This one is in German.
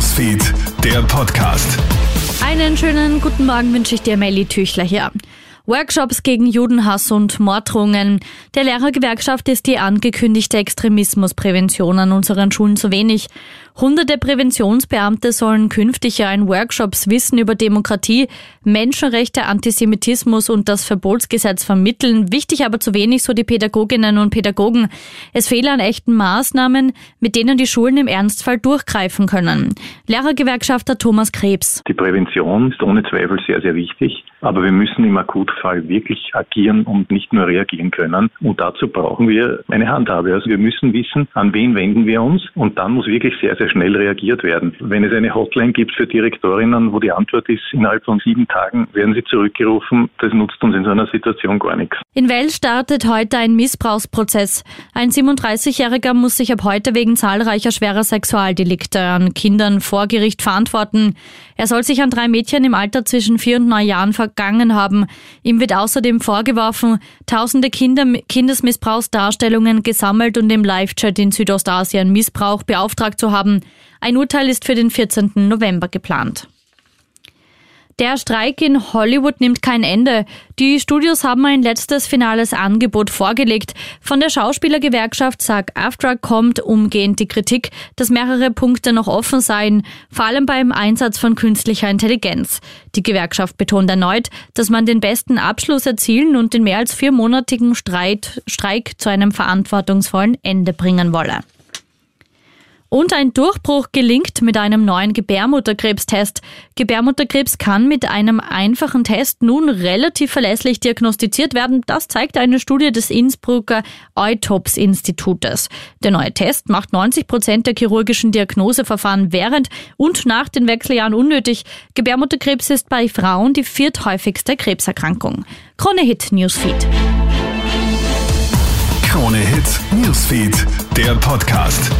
Newsfeed, der Podcast. Einen schönen guten Morgen wünsche ich dir, Melly Tüchler hier. Workshops gegen Judenhass und Morddrohungen. Der Lehrergewerkschaft ist die angekündigte Extremismusprävention an unseren Schulen zu wenig. Hunderte Präventionsbeamte sollen künftig ja in Workshops Wissen über Demokratie, Menschenrechte, Antisemitismus und das Verbotsgesetz vermitteln. Wichtig aber zu wenig, so die Pädagoginnen und Pädagogen. Es fehlen an echten Maßnahmen, mit denen die Schulen im Ernstfall durchgreifen können. Lehrergewerkschafter Thomas Krebs. Die Prävention ist ohne Zweifel sehr, sehr wichtig. Aber wir müssen im Akutfall wirklich agieren und nicht nur reagieren können. Und dazu brauchen wir eine Handhabe. Also wir müssen wissen, an wen wenden wir uns. Und dann muss wirklich sehr, sehr schnell reagiert werden. Wenn es eine Hotline gibt für Direktorinnen, wo die Antwort ist, innerhalb von sieben Tagen werden sie zurückgerufen, das nutzt uns in so einer Situation gar nichts. In Well startet heute ein Missbrauchsprozess. Ein 37-Jähriger muss sich ab heute wegen zahlreicher schwerer Sexualdelikte an Kindern vor Gericht verantworten. Er soll sich an drei Mädchen im Alter zwischen vier und neun Jahren vergangen haben. Ihm wird außerdem vorgeworfen, tausende Kinder Kindesmissbrauchsdarstellungen gesammelt und im Live-Chat in Südostasien Missbrauch beauftragt zu haben. Ein Urteil ist für den 14. November geplant. Der Streik in Hollywood nimmt kein Ende. Die Studios haben ein letztes finales Angebot vorgelegt. Von der Schauspielergewerkschaft SAG-AFTRA kommt umgehend die Kritik, dass mehrere Punkte noch offen seien, vor allem beim Einsatz von künstlicher Intelligenz. Die Gewerkschaft betont erneut, dass man den besten Abschluss erzielen und den mehr als viermonatigen Streit, Streik zu einem verantwortungsvollen Ende bringen wolle. Und ein Durchbruch gelingt mit einem neuen Gebärmutterkrebstest. Gebärmutterkrebs kann mit einem einfachen Test nun relativ verlässlich diagnostiziert werden. Das zeigt eine Studie des Innsbrucker Eutops Institutes. Der neue Test macht 90 Prozent der chirurgischen Diagnoseverfahren während und nach den Wechseljahren unnötig. Gebärmutterkrebs ist bei Frauen die vierthäufigste Krebserkrankung. Krone Hit Newsfeed. Krone Hit Newsfeed, der Podcast.